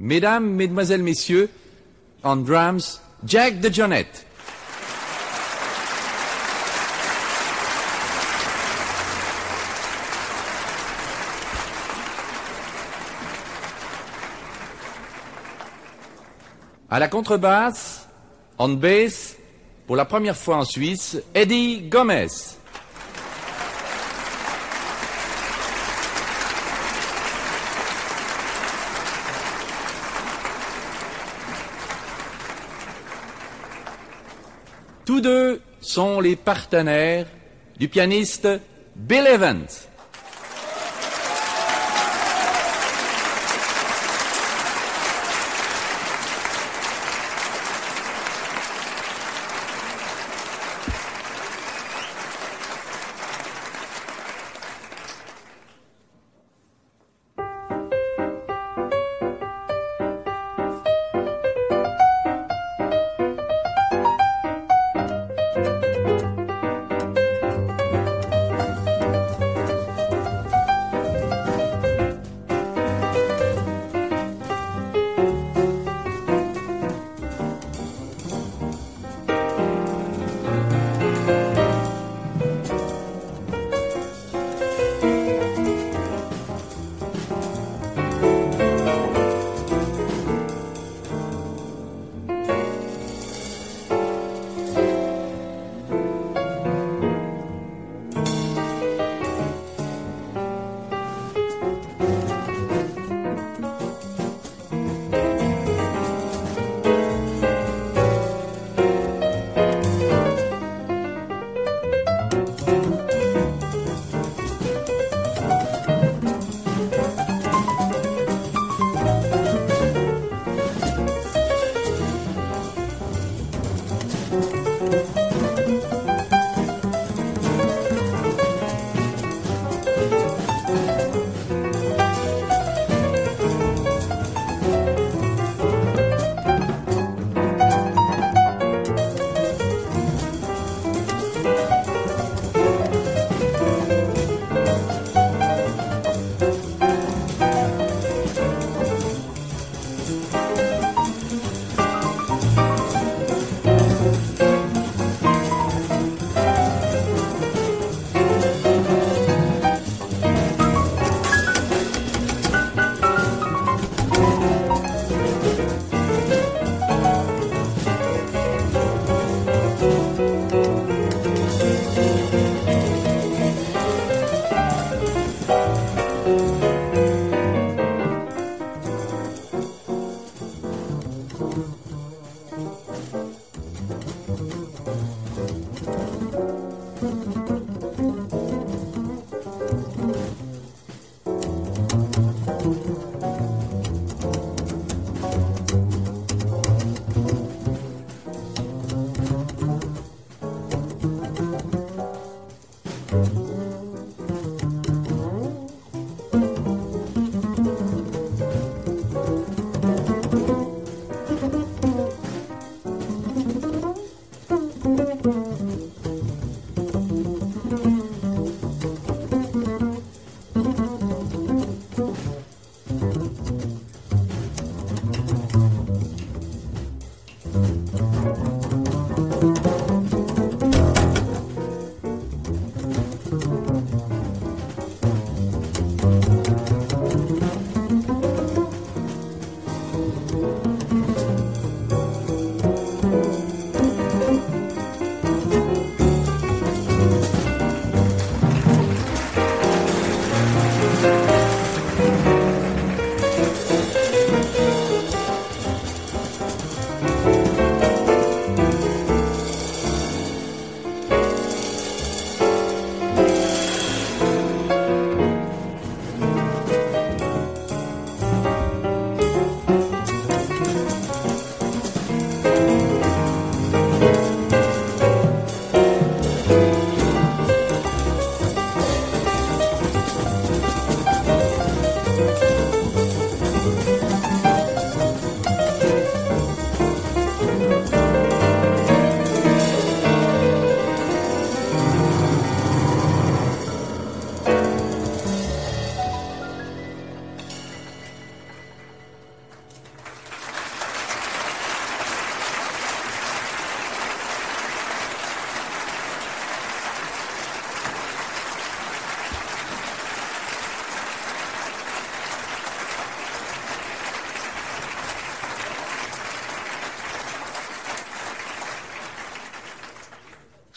Mesdames, Mesdemoiselles, Messieurs, on drums, Jack de Jonette. À la contrebasse, on bass, pour la première fois en Suisse, Eddie Gomez. Tous deux sont les partenaires du pianiste Bill Evans.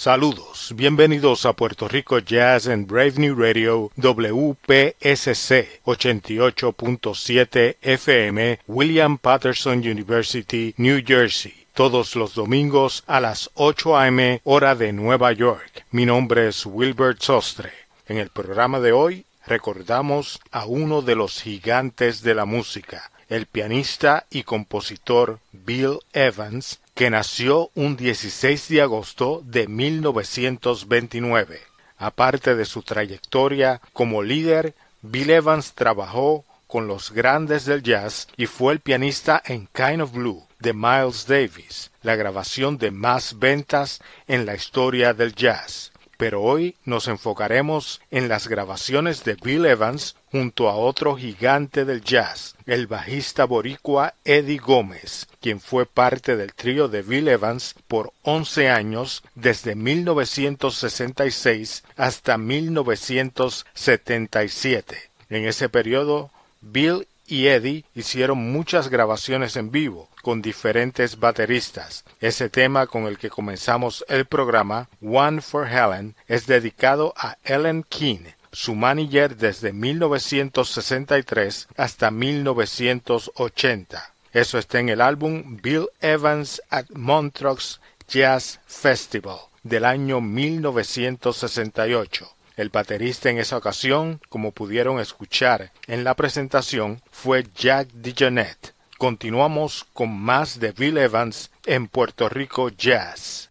Saludos, bienvenidos a Puerto Rico Jazz en Brave New Radio WPSC 88.7 FM William Patterson University, New Jersey. Todos los domingos a las 8 a.m. hora de Nueva York. Mi nombre es Wilbert Sostre. En el programa de hoy recordamos a uno de los gigantes de la música, el pianista y compositor Bill Evans, que nació un 16 de agosto de 1929. Aparte de su trayectoria como líder, Bill Evans trabajó con los grandes del jazz y fue el pianista en Kind of Blue de Miles Davis, la grabación de más ventas en la historia del jazz pero hoy nos enfocaremos en las grabaciones de Bill Evans junto a otro gigante del jazz, el bajista boricua Eddie Gómez, quien fue parte del trío de Bill Evans por once años desde 1966 hasta 1977. En ese periodo, Bill y Eddie hicieron muchas grabaciones en vivo con diferentes bateristas. Ese tema con el que comenzamos el programa, One for Helen, es dedicado a Ellen King, su manager desde 1963 hasta 1980. Eso está en el álbum Bill Evans at Montreux Jazz Festival del año 1968. El baterista en esa ocasión, como pudieron escuchar en la presentación, fue Jack DeJohnette. Continuamos con más de Bill Evans en Puerto Rico Jazz.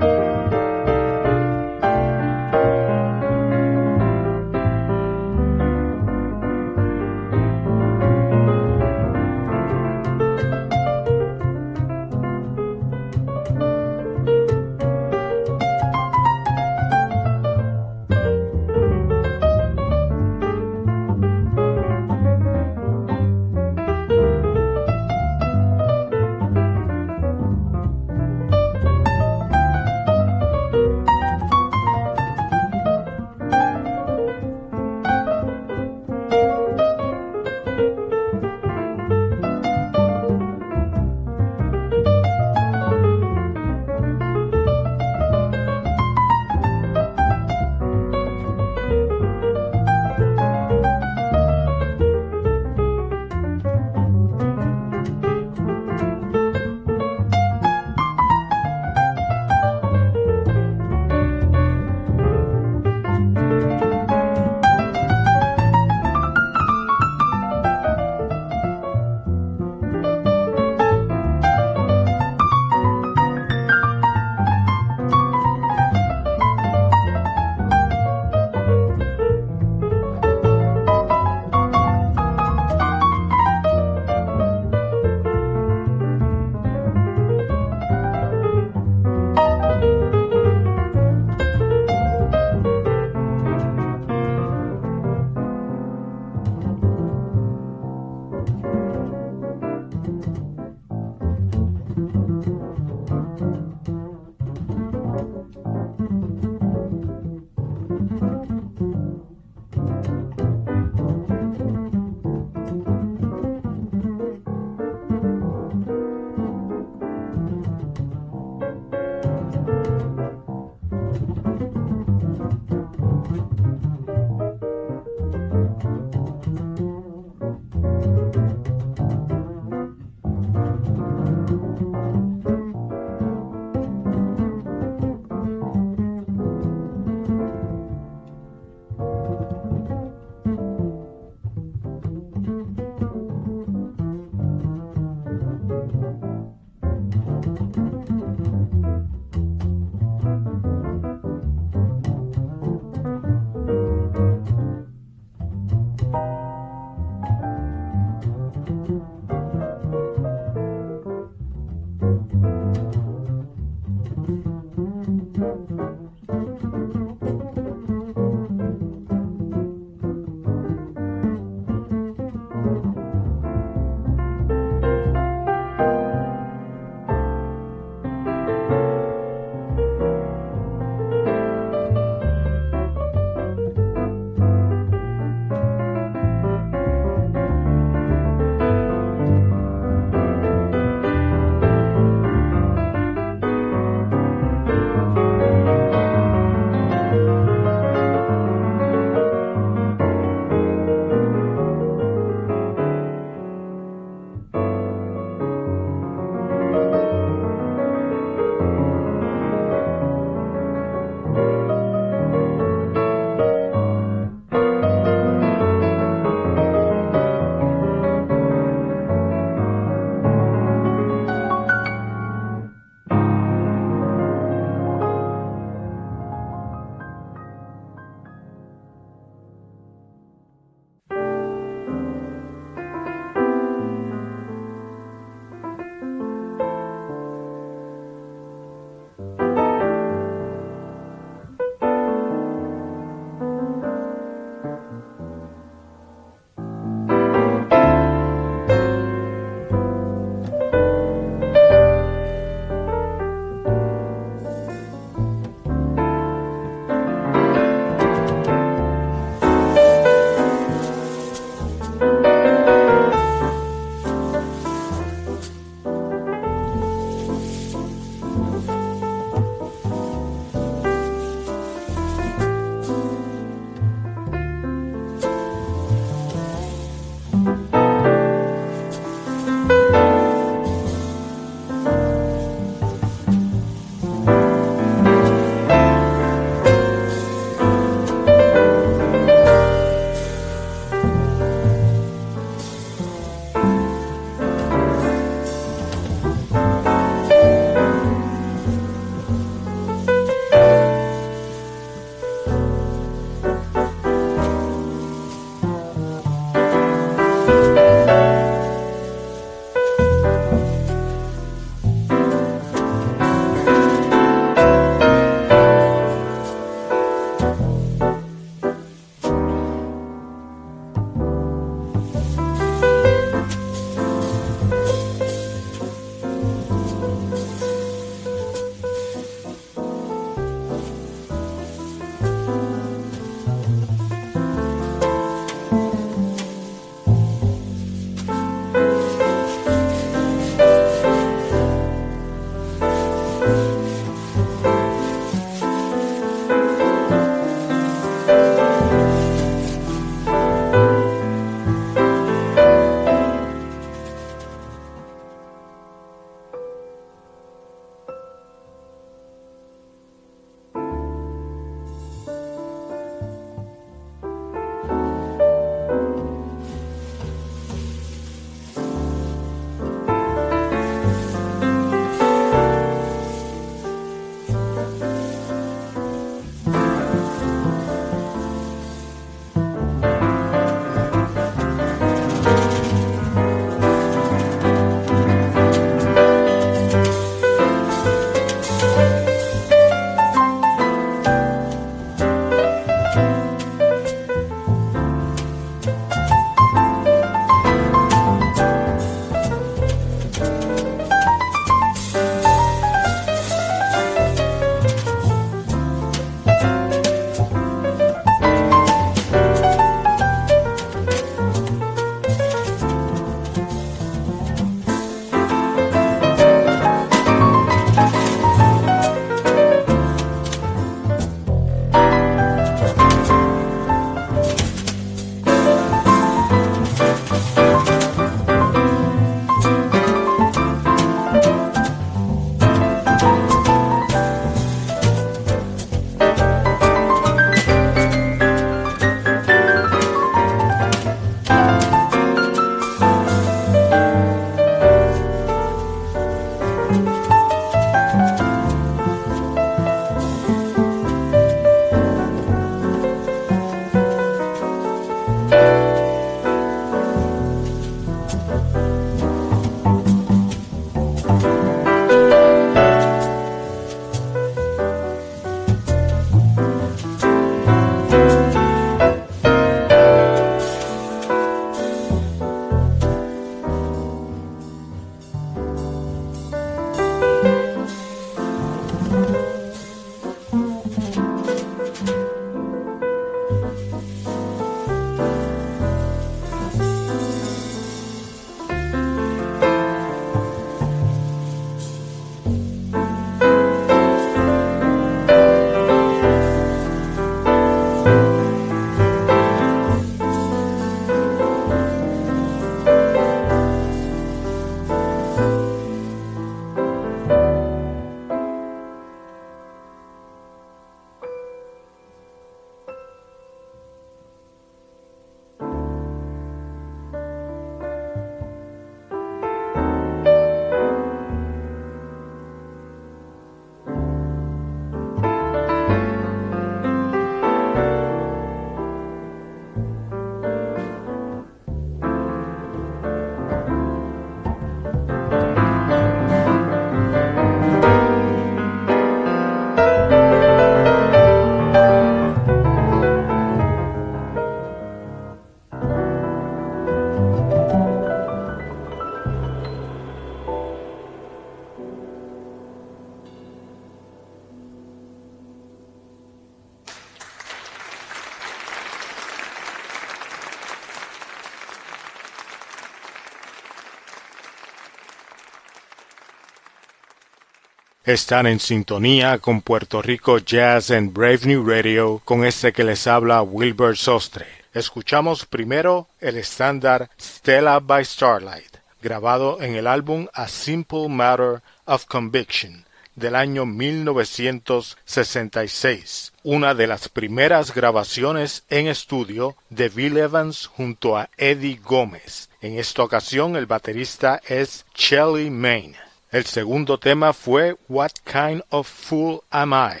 Están en sintonía con Puerto Rico Jazz en Brave New Radio con este que les habla Wilbur Sostre. Escuchamos primero el estándar Stella by Starlight, grabado en el álbum A Simple Matter of Conviction del año 1966, una de las primeras grabaciones en estudio de Bill Evans junto a Eddie Gómez. En esta ocasión el baterista es Shelly Main. El segundo tema fue What Kind of Fool Am I?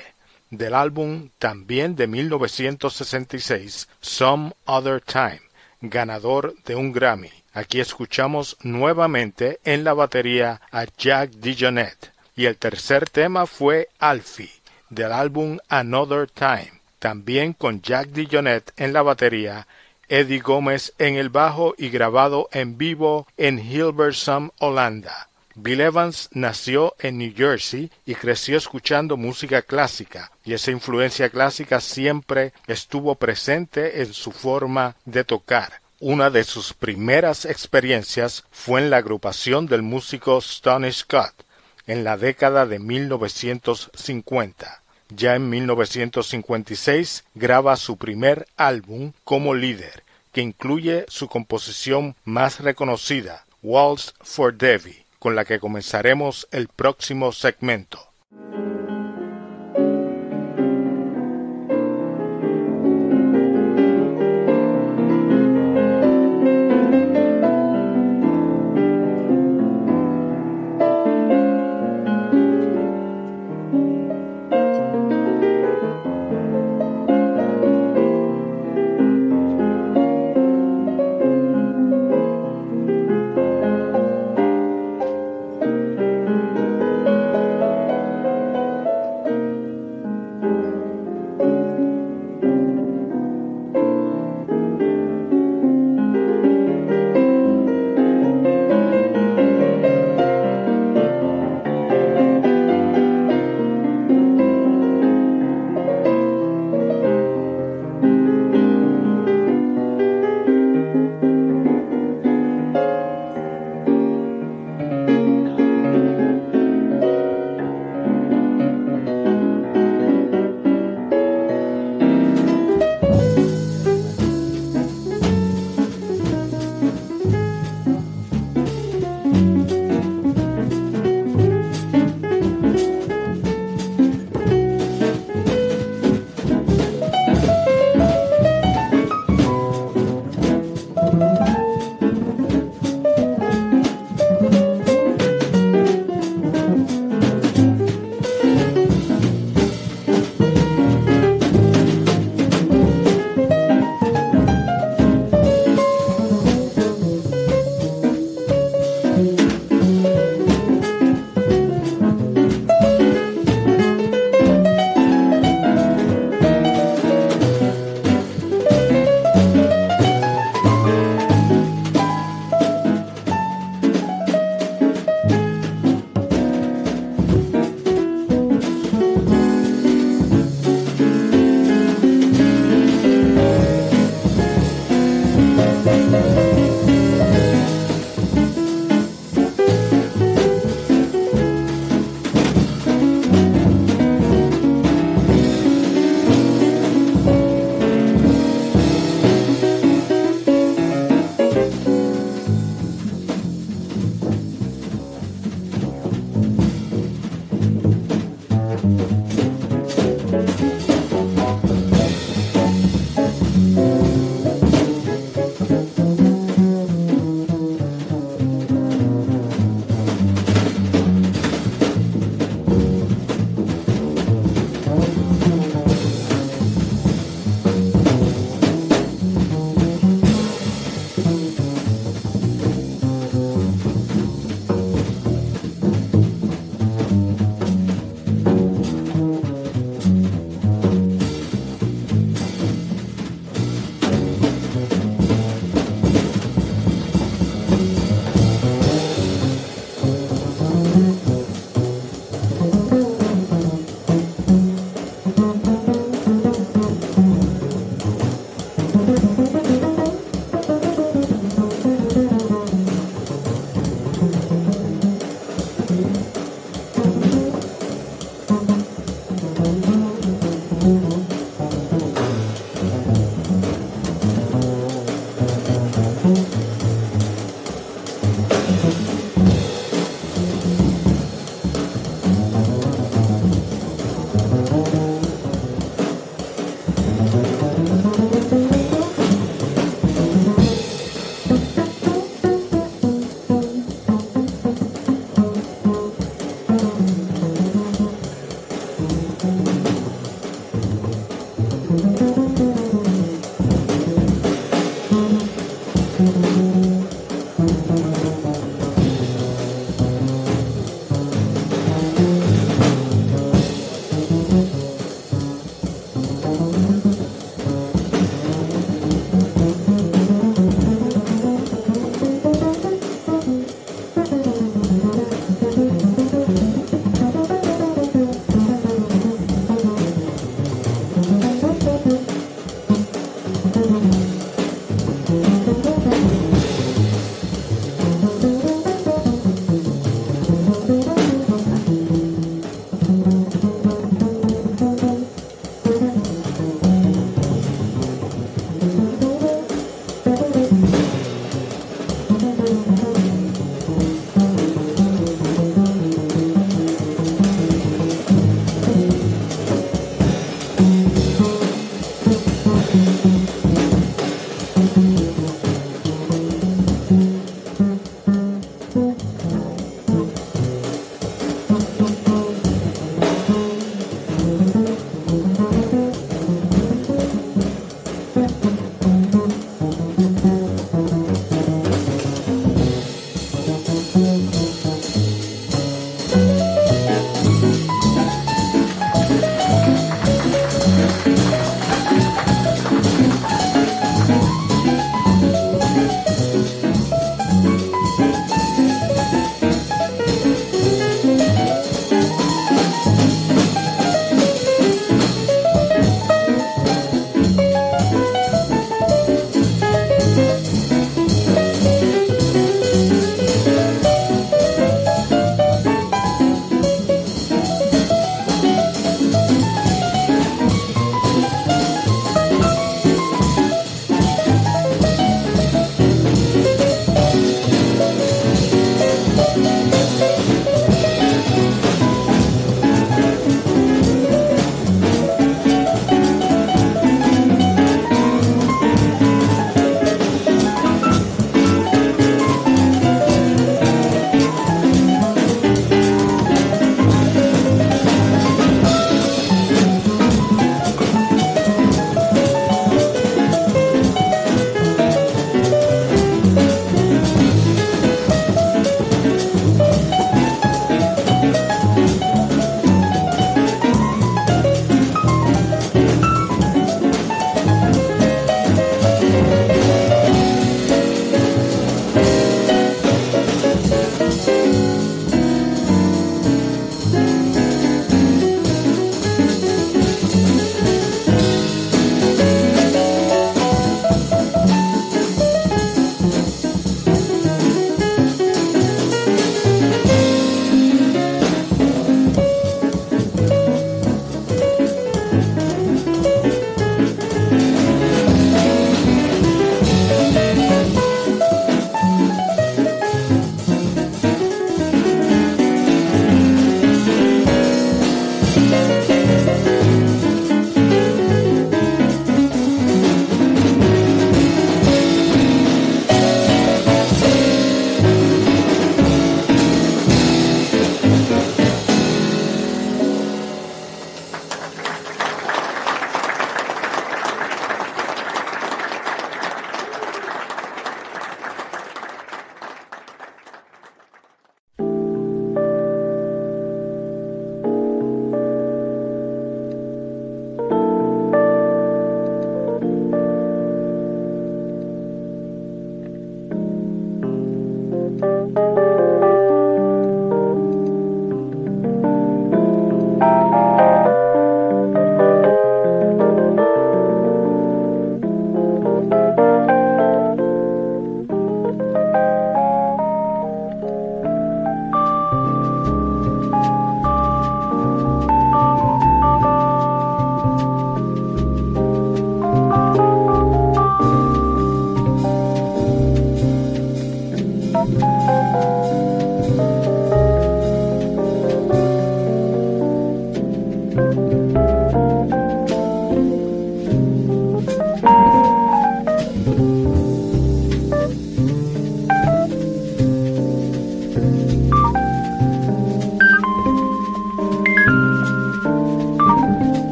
del álbum también de 1966 Some Other Time, ganador de un Grammy. Aquí escuchamos nuevamente en la batería a Jack DeJohnette. Y el tercer tema fue Alfie, del álbum Another Time, también con Jack DeJohnette en la batería, Eddie Gómez en el bajo y grabado en vivo en Hilversum, Holanda. Bill Evans nació en New Jersey y creció escuchando música clásica, y esa influencia clásica siempre estuvo presente en su forma de tocar. Una de sus primeras experiencias fue en la agrupación del músico Stoney Scott en la década de 1950. Ya en 1956 graba su primer álbum como líder, que incluye su composición más reconocida, Waltz for Debbie con la que comenzaremos el próximo segmento.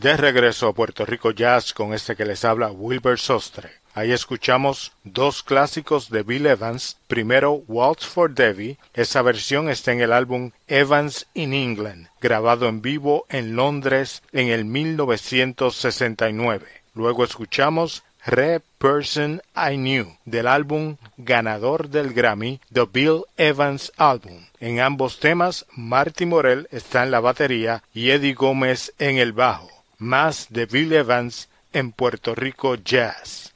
De regreso a Puerto Rico Jazz con este que les habla Wilbur Sostre. Ahí escuchamos dos clásicos de Bill Evans. Primero, Waltz for Debbie. Esa versión está en el álbum Evans in England, grabado en vivo en Londres en el 1969. Luego escuchamos Re Person I Knew del álbum ganador del Grammy The Bill Evans Album. En ambos temas, Marty Morell está en la batería y Eddie Gómez en el bajo. Más de Bill Evans en Puerto Rico Jazz.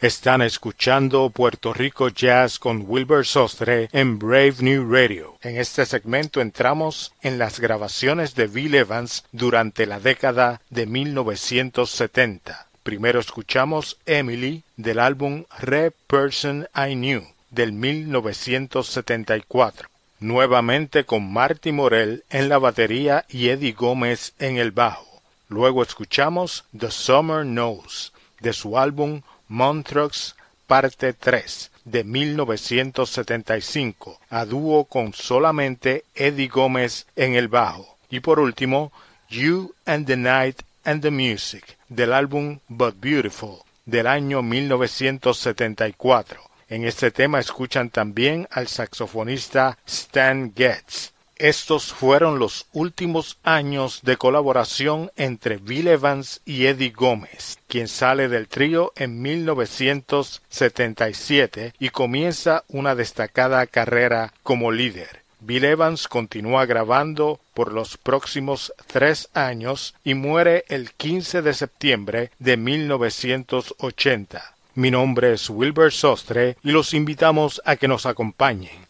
Están escuchando Puerto Rico Jazz con Wilbur Sostre en Brave New Radio. En este segmento entramos en las grabaciones de Bill Evans durante la década de 1970. Primero escuchamos Emily del álbum Re Person I Knew del 1974. Nuevamente con Marty Morell en la batería y Eddie Gómez en el bajo. Luego escuchamos The Summer Knows de su álbum Montreux parte 3 de 1975 a dúo con solamente Eddie Gómez en el bajo. Y por último, You and the Night and the Music del álbum But Beautiful del año 1974. En este tema escuchan también al saxofonista Stan Getz. Estos fueron los últimos años de colaboración entre Bill Evans y Eddie Gómez, quien sale del trío en 1977 y comienza una destacada carrera como líder. Bill Evans continúa grabando por los próximos tres años y muere el 15 de septiembre de 1980. Mi nombre es Wilbur Sostre y los invitamos a que nos acompañen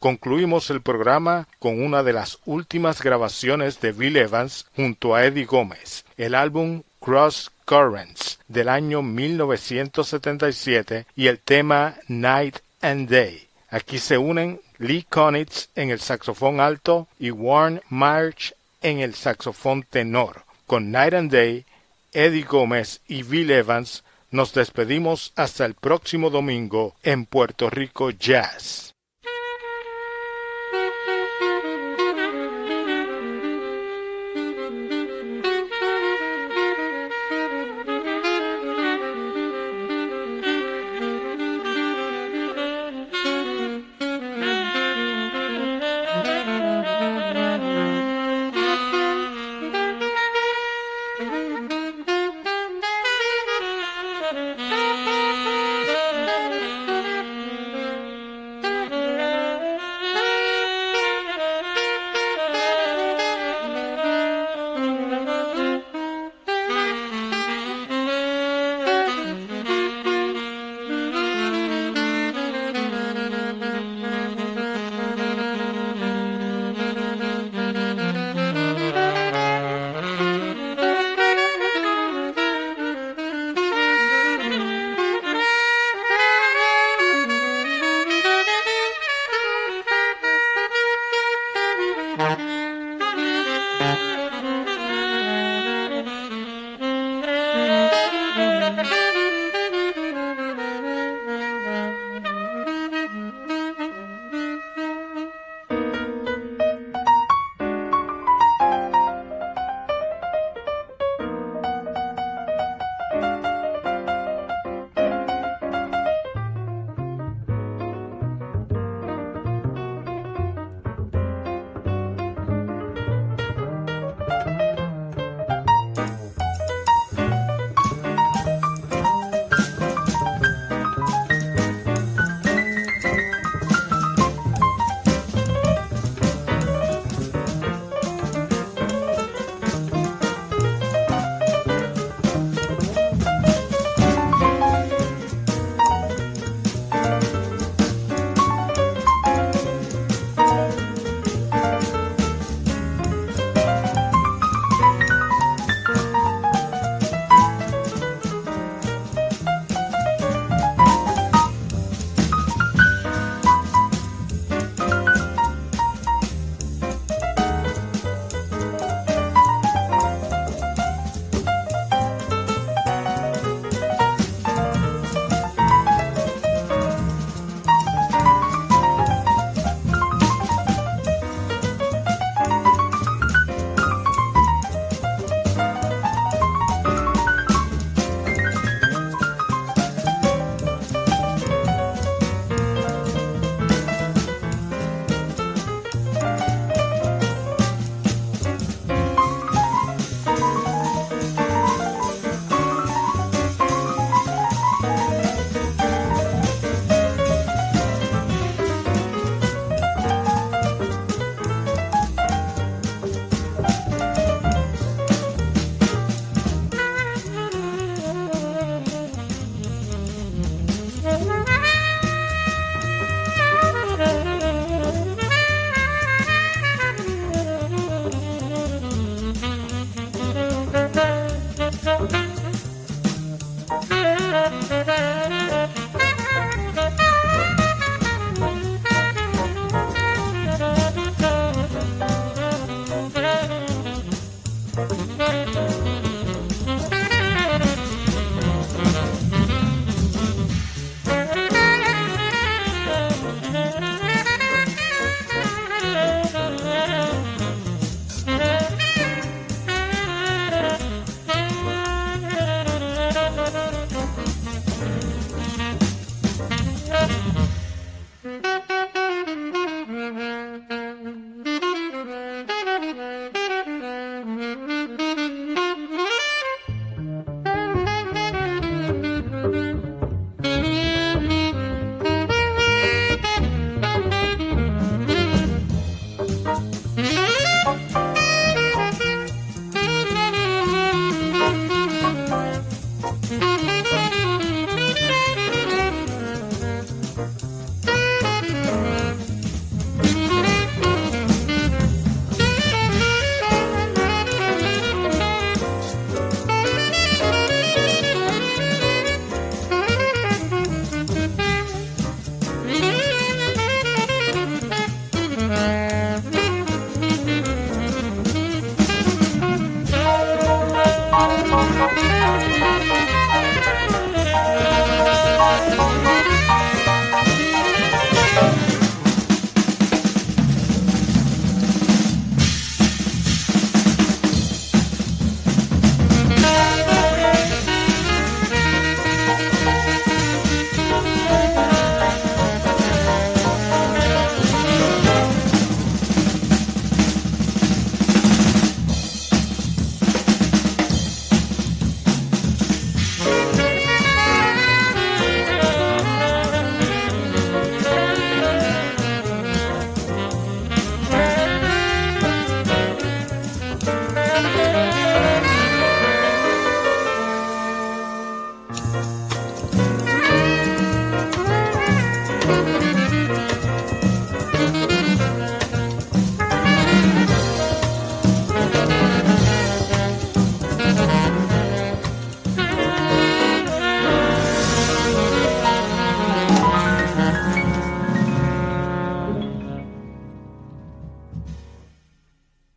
Concluimos el programa con una de las últimas grabaciones de Bill Evans junto a Eddie Gómez, el álbum Cross Currents del año 1977 y el tema Night and Day. Aquí se unen Lee Konitz en el saxofón alto y Warren March en el saxofón tenor. Con Night and Day, Eddie Gómez y Bill Evans nos despedimos hasta el próximo domingo en Puerto Rico Jazz.